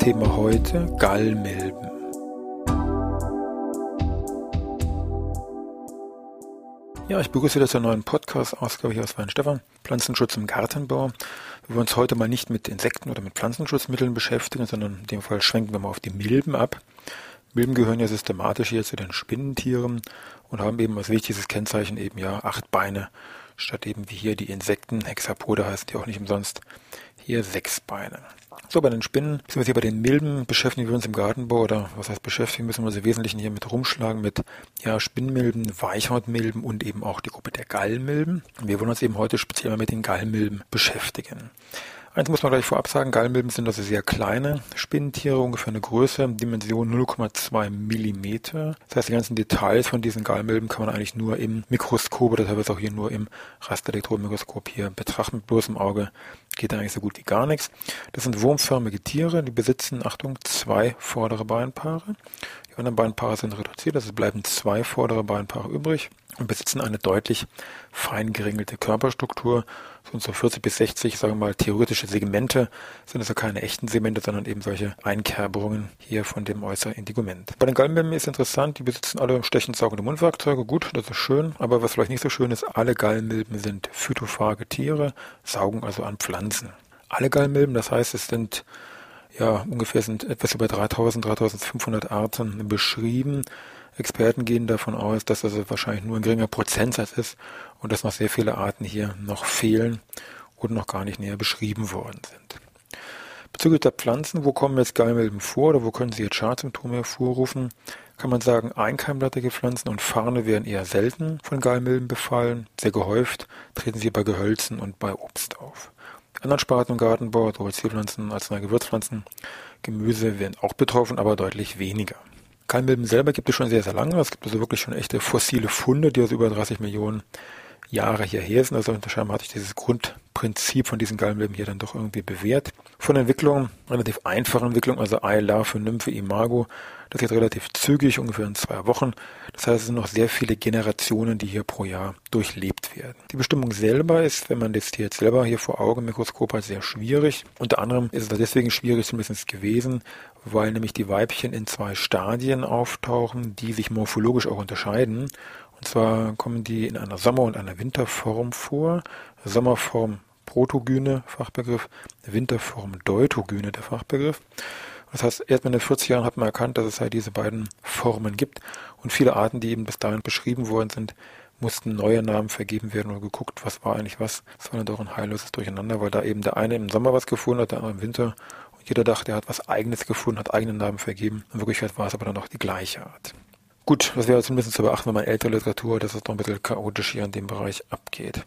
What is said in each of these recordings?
Thema heute Gallmilben. Ja, ich begrüße wieder zur neuen Podcast-Ausgabe hier aus Weinstefan, Pflanzenschutz im Gartenbau. Wir wollen uns heute mal nicht mit Insekten oder mit Pflanzenschutzmitteln beschäftigen, sondern in dem Fall schwenken wir mal auf die Milben ab. Milben gehören ja systematisch hier zu den Spinnentieren und haben eben als wichtigstes Kennzeichen eben ja acht Beine, statt eben wie hier die Insekten, Hexapode heißen die auch nicht umsonst, hier sechs Beine. So, bei den Spinnen, beziehungsweise bei den Milben beschäftigen wir uns im Gartenbau oder was heißt beschäftigen, müssen wir uns im Wesentlichen hier mit rumschlagen mit ja, Spinnmilben, Weichhautmilben und eben auch die Gruppe der Gallmilben. Wir wollen uns eben heute speziell mal mit den Gallmilben beschäftigen. Eins muss man gleich vorab sagen, Gallmilben sind also sehr kleine Spinnentiere, ungefähr eine Größe, Dimension 0,2 Millimeter. Das heißt, die ganzen Details von diesen Gallmilben kann man eigentlich nur im Mikroskop oder teilweise auch hier nur im Rasterelektronenmikroskop hier betrachten. Mit bloßem Auge geht eigentlich so gut wie gar nichts. Das sind wurmförmige Tiere, die besitzen, Achtung, zwei vordere Beinpaare. Anderen Beinpaare sind reduziert, also bleiben zwei vordere Beinpaare übrig und besitzen eine deutlich fein geringelte Körperstruktur. So und so 40 bis 60, sagen wir mal, theoretische Segmente sind also keine echten Segmente, sondern eben solche Einkerberungen hier von dem äußeren Integument. Bei den Gallenmilben ist interessant, die besitzen alle stechend saugende Mundwerkzeuge. Gut, das ist schön, aber was vielleicht nicht so schön ist, alle Gallenmilben sind phytophage Tiere, saugen also an Pflanzen. Alle Gallenmilben, das heißt, es sind ja, ungefähr sind etwas über 3000, 3500 Arten beschrieben. Experten gehen davon aus, dass das wahrscheinlich nur ein geringer Prozentsatz ist und dass noch sehr viele Arten hier noch fehlen und noch gar nicht näher beschrieben worden sind. Bezüglich der Pflanzen, wo kommen jetzt Gallmilben vor oder wo können sie jetzt Schadsymptome hervorrufen, kann man sagen, einkeimblattige Pflanzen und Farne werden eher selten von Gallmilben befallen. Sehr gehäuft treten sie bei Gehölzen und bei Obst auf. Anderen Sparten im Gartenbau, sowohl Zierpflanzen als auch Gewürzpflanzen, Gemüse werden auch betroffen, aber deutlich weniger. Keimilben selber gibt es schon sehr, sehr lange. Es gibt also wirklich schon echte fossile Funde, die aus über 30 Millionen Jahre hierher sind. Also scheinbar hat sich dieses Grundprinzip von diesen Gallenmilben hier dann doch irgendwie bewährt. Von Entwicklung, relativ einfache Entwicklung, also Ei, Larve, Nymphe, Imago, das geht relativ zügig, ungefähr in zwei Wochen. Das heißt, es sind noch sehr viele Generationen, die hier pro Jahr durchlebt werden. Die Bestimmung selber ist, wenn man das jetzt selber hier vor Augen im Mikroskop hat, sehr schwierig. Unter anderem ist es deswegen schwierig zumindest gewesen, weil nämlich die Weibchen in zwei Stadien auftauchen, die sich morphologisch auch unterscheiden. Und zwar kommen die in einer Sommer- und einer Winterform vor. Sommerform Protogyne, Fachbegriff, Winterform Deutogyne, der Fachbegriff. Das heißt, erst in den 40 Jahren hat man erkannt, dass es halt diese beiden Formen gibt und viele Arten, die eben bis dahin beschrieben worden sind, mussten neue Namen vergeben werden oder geguckt, was war eigentlich was. Das war dann doch ein heilloses Durcheinander, weil da eben der eine im Sommer was gefunden hat, der andere im Winter und jeder dachte, er hat was eigenes gefunden, hat eigenen Namen vergeben. In Wirklichkeit war es aber dann doch die gleiche Art. Gut, das wäre zumindest zu beachten, wenn man ältere Literatur, dass es noch ein bisschen chaotisch hier in dem Bereich abgeht.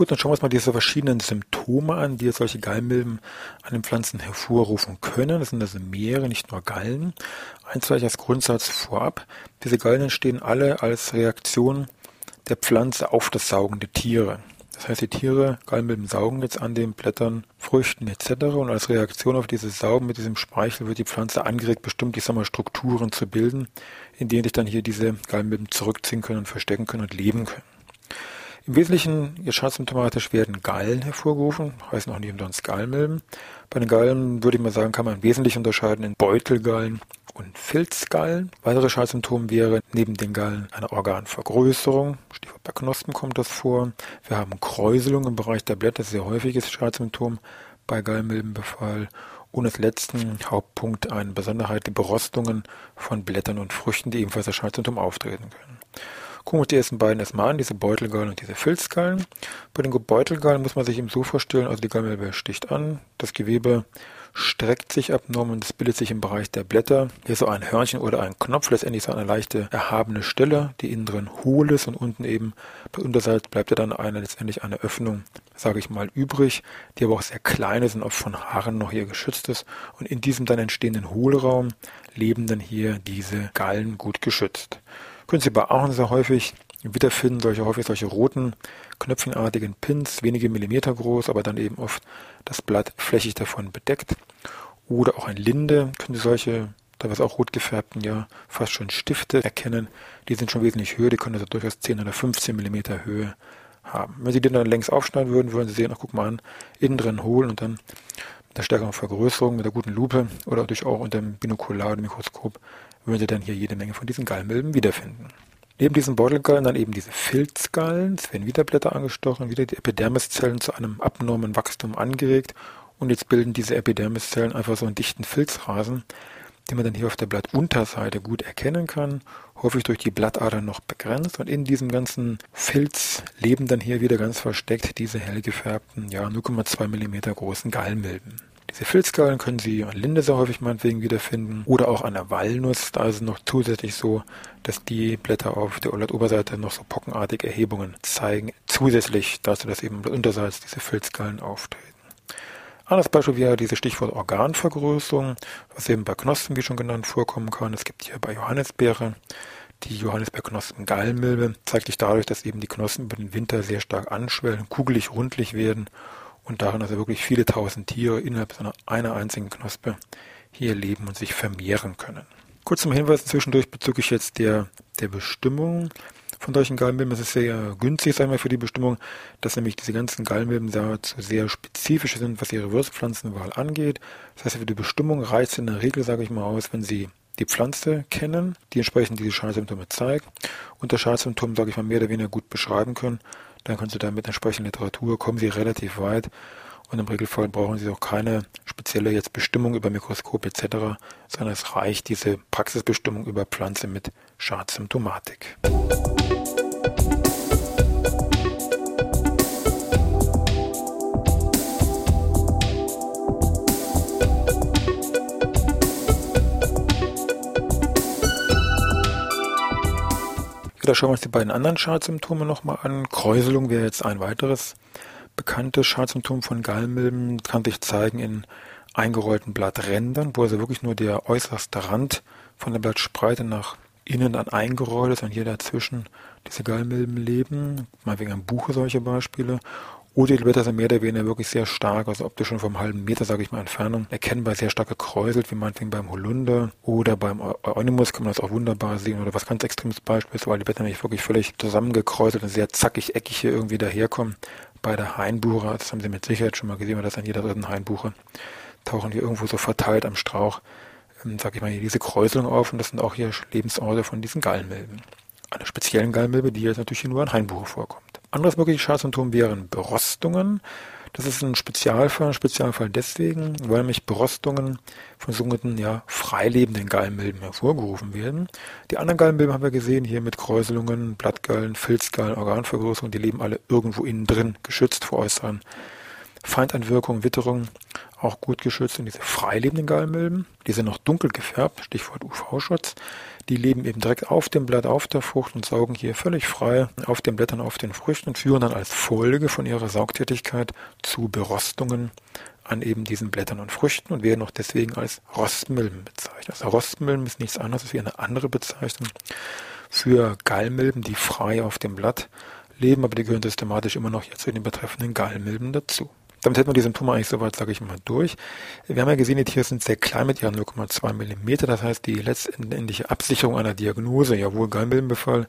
Gut, dann schauen wir uns mal diese verschiedenen Symptome an, die solche Gallmilben an den Pflanzen hervorrufen können. Das sind also mehrere, nicht nur Gallen. Eins vielleicht als Grundsatz vorab. Diese Gallen entstehen alle als Reaktion der Pflanze auf das Saugen der Tiere. Das heißt, die Tiere, Gallmilben saugen jetzt an den Blättern, Früchten etc. Und als Reaktion auf dieses Saugen mit diesem Speichel wird die Pflanze angeregt, bestimmt ich sag mal, Strukturen zu bilden, in denen sich dann hier diese Gallmilben zurückziehen können und verstecken können und leben können. Im Wesentlichen schadsymptomatisch werden Gallen hervorgerufen, heißen auch nicht umsonst Gallmilben. Bei den Gallen würde ich mal sagen, kann man wesentlich unterscheiden in Beutelgallen und Filzgallen. Weitere Schadsymptome wäre neben den Gallen eine Organvergrößerung, Stichwort bei Knospen kommt das vor. Wir haben Kräuselung im Bereich der Blätter, sehr häufiges Schadsymptom bei Gallmilbenbefall. Und als letzten Hauptpunkt eine Besonderheit, die Berostungen von Blättern und Früchten, die ebenfalls als Schadsymptom auftreten können. Gucken wir uns die ersten beiden erstmal an, diese Beutelgallen und diese Filzgallen. Bei den Beutelgallen muss man sich eben so vorstellen, also die Gallmilbe sticht an, das Gewebe streckt sich abnorm und es bildet sich im Bereich der Blätter hier so ein Hörnchen oder ein Knopf, letztendlich so eine leichte erhabene Stelle, die innen drin hohl ist und unten eben bei Unterseite bleibt ja dann eine letztendlich eine Öffnung, sage ich mal, übrig, die aber auch sehr klein ist und auch von Haaren noch hier geschützt ist. Und in diesem dann entstehenden Hohlraum leben dann hier diese Gallen gut geschützt. Können Sie bei Ahorn sehr häufig wiederfinden, solche häufig solche roten, knöpfchenartigen Pins, wenige Millimeter groß, aber dann eben oft das Blatt flächig davon bedeckt. Oder auch ein Linde, können Sie solche, teilweise auch rot gefärbten, ja, fast schon Stifte erkennen. Die sind schon wesentlich höher, die können also durchaus 10 oder 15 Millimeter Höhe haben. Wenn Sie den dann längs aufschneiden würden, würden Sie sehen, ach guck mal an, innen drin holen und dann mit der stärkeren Vergrößerung, mit der guten Lupe oder natürlich auch unter dem Binokular oder Mikroskop würden Sie dann hier jede Menge von diesen Gallmilben wiederfinden. Neben diesen Beutelgallen dann eben diese Filzgallen. Es werden wieder Blätter angestochen, wieder die Epidermiszellen zu einem abnormen Wachstum angeregt. Und jetzt bilden diese Epidermiszellen einfach so einen dichten Filzrasen, den man dann hier auf der Blattunterseite gut erkennen kann, häufig durch die Blattadern noch begrenzt. Und in diesem ganzen Filz leben dann hier wieder ganz versteckt diese hell gefärbten, ja 0,2 mm großen Gallmilben. Diese Filzgallen können Sie an Linde sehr häufig meinetwegen wiederfinden oder auch an der Walnuss. Da ist es noch zusätzlich so, dass die Blätter auf der Oberseite noch so pockenartige Erhebungen zeigen. Zusätzlich dazu, dass eben unterseits diese Filzgallen auftreten. Anderes Beispiel wäre diese Stichwort Organvergrößerung, was eben bei Knospen, wie schon genannt, vorkommen kann. Es gibt hier bei Johannisbeere die Johannisbeerknospen-Gallmilbe, zeigt sich dadurch, dass eben die Knospen über den Winter sehr stark anschwellen, kugelig, rundlich werden und darin also wirklich viele tausend Tiere innerhalb einer einzigen Knospe hier leben und sich vermehren können. Kurz zum Hinweis zwischendurch bezüglich jetzt der, der Bestimmung von solchen Gallenmilben. Es ist sehr günstig, sagen wir, für die Bestimmung, dass nämlich diese ganzen Gallenmilben dazu sehr spezifisch sind, was ihre Würzpflanzenwahl angeht. Das heißt, für die Bestimmung reicht es in der Regel, sage ich mal, aus, wenn Sie die Pflanze kennen, die entsprechend diese Schadsymptome zeigt und das Schadsymptom, sage ich mal, mehr oder weniger gut beschreiben können dann können Sie da mit entsprechender Literatur kommen Sie relativ weit und im Regelfall brauchen Sie auch keine spezielle jetzt Bestimmung über Mikroskop etc., sondern es reicht diese Praxisbestimmung über Pflanze mit Schadsymptomatik. Da schauen wir uns die beiden anderen Schadsymptome nochmal an. Kräuselung wäre jetzt ein weiteres bekanntes Schadsymptom von Gallmilben. Kann sich zeigen in eingerollten Blatträndern, wo also wirklich nur der äußerste Rand von der Blattspreite nach innen dann eingerollt ist und hier dazwischen diese Gallmilben leben. Mal wegen einem Buche solche Beispiele. Die Blätter sind mehr oder weniger wirklich sehr stark, also optisch schon vom halben Meter, sage ich mal, Entfernung, erkennbar sehr stark gekräuselt, wie meinetwegen beim Holunder oder beim Euonymus kann man das auch wunderbar sehen oder was ganz extremes Beispiel ist, weil die Blätter nämlich wirklich völlig zusammengekräuselt und sehr zackig, eckig hier irgendwie daherkommen. Bei der Hainbuche, das haben Sie mit Sicherheit schon mal gesehen, weil das an jeder dritten Hainbuche tauchen hier irgendwo so verteilt am Strauch, ähm, sage ich mal, hier diese Kräuselung auf und das sind auch hier Lebensorte von diesen Gallenmilben. Eine speziellen Gallenmilbe, die jetzt natürlich nur an Hainbuche vorkommt. Anderes mögliches Schadsymptom wären Berostungen. Das ist ein Spezialfall, ein Spezialfall deswegen, weil nämlich Berostungen von sogenannten ja, freilebenden Gallenmilben hervorgerufen werden. Die anderen Gallenmilben haben wir gesehen, hier mit Kräuselungen, Blattgallen, Filzgallen, Organvergrößerung, die leben alle irgendwo innen drin, geschützt vor äußeren Feindeinwirkungen, Witterungen, auch gut geschützt. Und diese freilebenden Gallenmilben, die sind noch dunkel gefärbt, Stichwort UV-Schutz, die leben eben direkt auf dem Blatt, auf der Frucht und saugen hier völlig frei auf den Blättern, auf den Früchten und führen dann als Folge von ihrer Saugtätigkeit zu Berostungen an eben diesen Blättern und Früchten und werden auch deswegen als Rostmilben bezeichnet. Also Rostmilben ist nichts anderes als eine andere Bezeichnung für Gallmilben, die frei auf dem Blatt leben, aber die gehören systematisch immer noch jetzt zu den betreffenden Gallmilben dazu. Damit hätten wir die Symptome eigentlich soweit, sage ich mal, durch. Wir haben ja gesehen, die Tiere sind sehr klein mit ihren 0,2 Millimeter. Das heißt, die letztendliche Absicherung einer Diagnose, jawohl, Gallenmilbenbefall,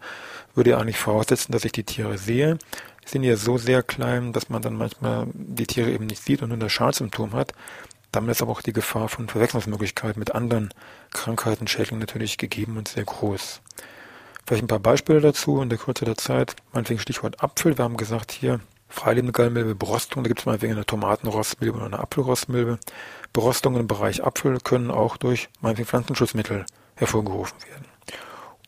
würde ja eigentlich voraussetzen, dass ich die Tiere sehe. Die sind ja so sehr klein, dass man dann manchmal die Tiere eben nicht sieht und nur das Schadsymptom hat. Damit ist aber auch die Gefahr von Verwechslungsmöglichkeiten mit anderen Krankheiten, Schädlingen natürlich gegeben und sehr groß. Vielleicht ein paar Beispiele dazu in der Kürze der Zeit. Meinetwegen Stichwort Apfel. Wir haben gesagt, hier freilebende Gallmilbe, Berostung, da gibt es meinetwegen eine Tomatenrostmilbe oder eine Apfelrostmilbe. Berostungen im Bereich Apfel können auch durch meinetwegen Pflanzenschutzmittel hervorgerufen werden.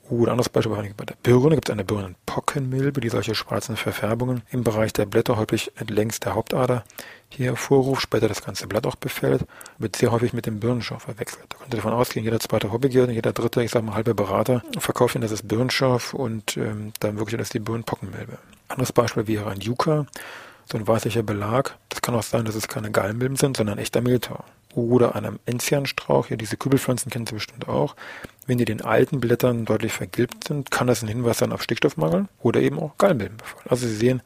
Oder anderes Beispiel bei der Birne gibt es eine Birnenpockenmilbe, die solche schwarzen Verfärbungen im Bereich der Blätter häufig längs der Hauptader hier hervorruft, später das ganze Blatt auch befällt, wird sehr häufig mit dem Birnenschorf verwechselt. Da könnte davon ausgehen, jeder zweite Hobbygärtner, jeder dritte, ich sag mal halbe Berater, verkauft ihnen das als Birnenschorf und ähm, dann wirklich das die Birnenpockenmilbe. Anderes Beispiel wäre ein Yucca, so ein weißlicher Belag. Das kann auch sein, dass es keine Gallenmilben sind, sondern echter Mehltau oder einem Enzianstrauch, ja diese Kübelpflanzen kennen Sie bestimmt auch, wenn die den alten Blättern deutlich vergilbt sind, kann das ein Hinweis sein auf Stickstoffmangel oder eben auch Gallenmilbenbefall. Also Sie sehen,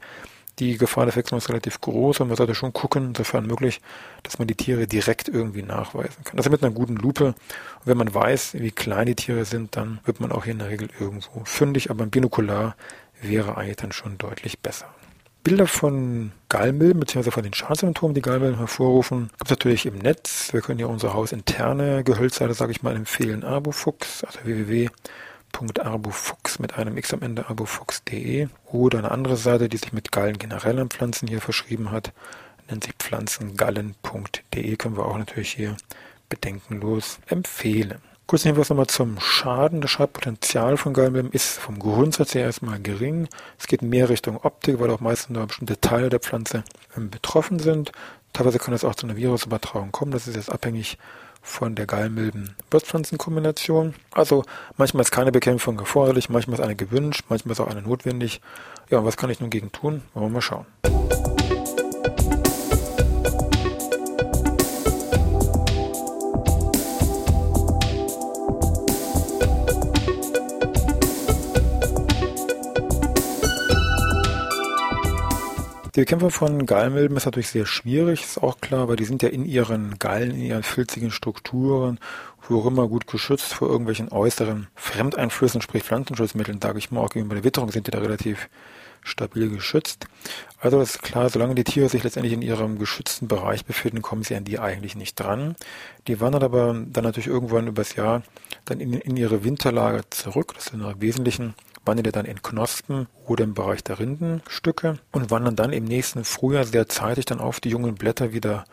die Gefahr der Verwechslung ist relativ groß und man sollte schon gucken, sofern möglich, dass man die Tiere direkt irgendwie nachweisen kann. Also mit einer guten Lupe. Und wenn man weiß, wie klein die Tiere sind, dann wird man auch hier in der Regel irgendwo fündig, aber ein Binokular wäre eigentlich dann schon deutlich besser. Bilder von Gallmilben bzw. von den Schadsymptomen, die Gallmilben hervorrufen, gibt es natürlich im Netz. Wir können ja unsere hausinterne Gehölzseite, sage ich mal, empfehlen. Arbofuchs, also www.arbofuchs mit einem X am Ende, arbofuchs.de. Oder eine andere Seite, die sich mit Gallen generell an Pflanzen hier verschrieben hat, nennt sich pflanzengallen.de. Können wir auch natürlich hier bedenkenlos empfehlen. Kurz Hinweis nochmal zum Schaden. Das Schadpotenzial von Gallenmilben ist vom Grundsatz her erstmal gering. Es geht mehr Richtung Optik, weil auch meistens nur bestimmte Teile der Pflanze ähm, betroffen sind. Teilweise kann es auch zu einer Virusübertragung kommen. Das ist jetzt abhängig von der Gallenmilben-Wirtspflanzenkombination. Also manchmal ist keine Bekämpfung erforderlich, manchmal ist eine gewünscht, manchmal ist auch eine notwendig. Ja, und was kann ich nun gegen tun? Wollen wir mal schauen. Die Bekämpfung von Gallenmilben ist natürlich sehr schwierig, ist auch klar, weil die sind ja in ihren Gallen, in ihren filzigen Strukturen, wo immer gut geschützt vor irgendwelchen äußeren Fremdeinflüssen, sprich Pflanzenschutzmitteln, sage ich mal, auch gegenüber der Witterung sind die da relativ stabil geschützt. Also ist klar, solange die Tiere sich letztendlich in ihrem geschützten Bereich befinden, kommen sie an die eigentlich nicht dran. Die wandern aber dann natürlich irgendwann übers Jahr dann in, in ihre Winterlager zurück. Das sind im Wesentlichen wandern die dann in Knospen oder im Bereich der Rindenstücke und wandern dann im nächsten Frühjahr sehr zeitig dann auf die jungen Blätter wieder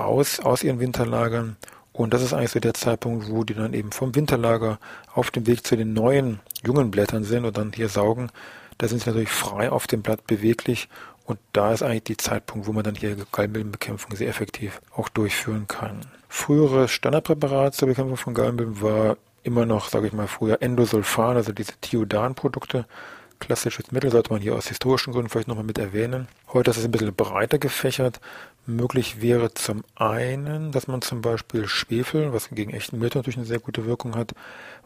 raus aus ihren Winterlagern. Und das ist eigentlich so der Zeitpunkt, wo die dann eben vom Winterlager auf dem Weg zu den neuen jungen Blättern sind und dann hier saugen. Da sind sie natürlich frei auf dem Blatt beweglich und da ist eigentlich die Zeitpunkt, wo man dann hier Gallenmilbenbekämpfung sehr effektiv auch durchführen kann. Früheres Standardpräparat zur Bekämpfung von Gallenmilben war immer noch, sage ich mal, früher Endosulfan, also diese Thiodan-Produkte. Klassisches Mittel sollte man hier aus historischen Gründen vielleicht nochmal mit erwähnen. Heute ist es ein bisschen breiter gefächert. Möglich wäre zum einen, dass man zum Beispiel Schwefel, was gegen echten Milch natürlich eine sehr gute Wirkung hat,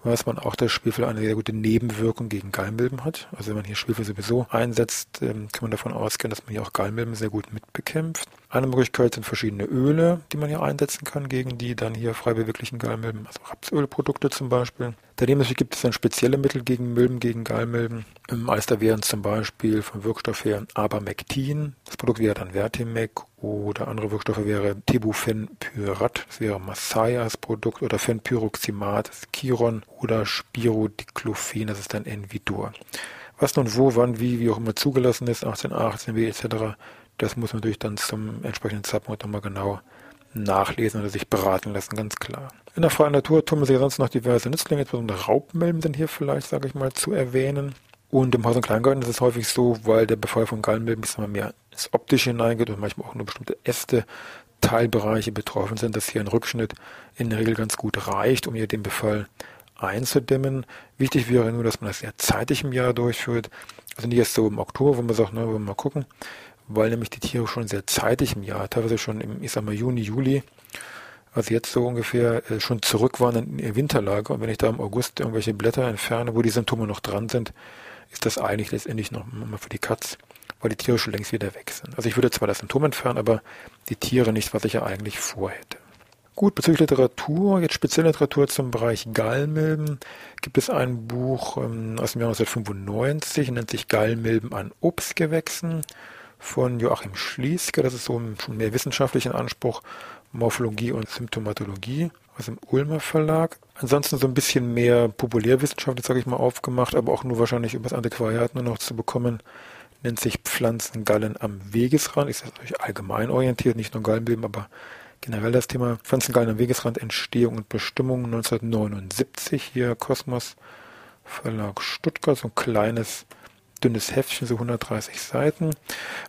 weiß man auch, dass Schwefel eine sehr gute Nebenwirkung gegen Gallenmilben hat. Also wenn man hier Schwefel sowieso einsetzt, ähm, kann man davon ausgehen, dass man hier auch Gallenmilben sehr gut mitbekämpft. Eine Möglichkeit sind verschiedene Öle, die man hier einsetzen kann gegen die dann hier frei beweglichen Gallenmilben, also Rapsölprodukte zum Beispiel. Daneben gibt es dann spezielle Mittel gegen Milben, gegen Gallenmilben. Im Alster wären zum Beispiel vom Wirkstoff her Abamectin. Das Produkt wäre dann Vertimec oder andere Wirkstoffe wäre Tebufenpyrat, das wäre Masai als Produkt oder Fenpyroximat, das ist Chiron oder Spirodiclophen, das ist dann Envidur. Was nun wo, wann, wie, wie auch immer zugelassen ist, 1818 wie etc., das muss man natürlich dann zum entsprechenden Zeitpunkt nochmal genau nachlesen oder sich beraten lassen, ganz klar. In der freien Natur tummeln sich sonst noch diverse Nützlinge, insbesondere Raubmilben sind hier vielleicht, sage ich mal, zu erwähnen. Und im Haus- und Kleingarten ist es häufig so, weil der Befall von Gallenmilben bisschen mehr ins Optische hineingeht und manchmal auch nur bestimmte Äste, Teilbereiche betroffen sind, dass hier ein Rückschnitt in der Regel ganz gut reicht, um hier den Befall einzudämmen. Wichtig wäre nur, dass man das sehr zeitig im Jahr durchführt. Also nicht erst so im Oktober, wo man sagt, na, wollen wir mal gucken, weil nämlich die Tiere schon sehr zeitig im Jahr, teilweise schon im, ich sag mal, Juni, Juli, also jetzt so ungefähr äh, schon zurück waren in ihr Winterlager. Und wenn ich da im August irgendwelche Blätter entferne, wo die Symptome noch dran sind, ist das eigentlich letztendlich noch mal für die Katz, weil die Tiere schon längst wieder weg sind. Also ich würde zwar das Symptom entfernen, aber die Tiere nicht, was ich ja eigentlich vorhätte. Gut, bezüglich Literatur, jetzt spezielle Literatur zum Bereich Gallmilben, gibt es ein Buch ähm, aus dem Jahr 1995, nennt sich Gallmilben an Obstgewächsen von Joachim Schlieske. Das ist so ein schon mehr wissenschaftlicher Anspruch, Morphologie und Symptomatologie aus dem Ulmer Verlag. Ansonsten so ein bisschen mehr populärwissenschaftlich, sage ich mal, aufgemacht, aber auch nur wahrscheinlich über das Antiquariat nur noch zu bekommen. Nennt sich Pflanzengallen am Wegesrand. Ist natürlich allgemein orientiert, nicht nur Gallenbilden, aber generell das Thema Pflanzengallen am Wegesrand, Entstehung und Bestimmung 1979 hier Kosmos Verlag Stuttgart, so ein kleines, dünnes Heftchen, so 130 Seiten.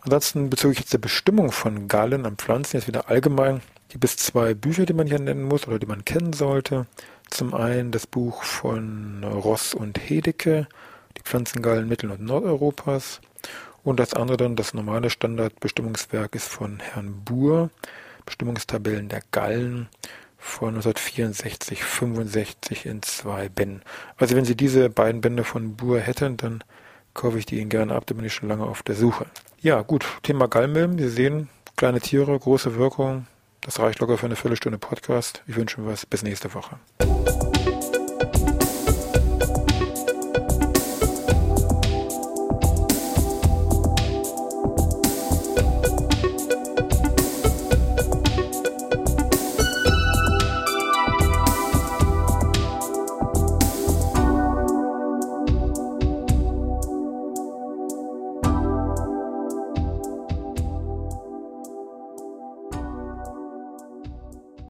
Ansonsten bezüglich jetzt der Bestimmung von Gallen an Pflanzen, jetzt wieder allgemein, gibt es zwei Bücher, die man hier nennen muss oder die man kennen sollte. Zum einen das Buch von Ross und Hedecke, die Pflanzengallen Mittel- und Nordeuropas. Und das andere dann, das normale Standardbestimmungswerk ist von Herrn Buhr, Bestimmungstabellen der Gallen von 1964, 65 in zwei Bänden. Also wenn Sie diese beiden Bände von Buhr hätten, dann kaufe ich die Ihnen gerne ab, da bin ich schon lange auf der Suche. Ja, gut, Thema Gallmilben. Sie sehen, kleine Tiere, große Wirkung. Das reicht locker für eine Viertelstunde Podcast. Ich wünsche mir was. Bis nächste Woche.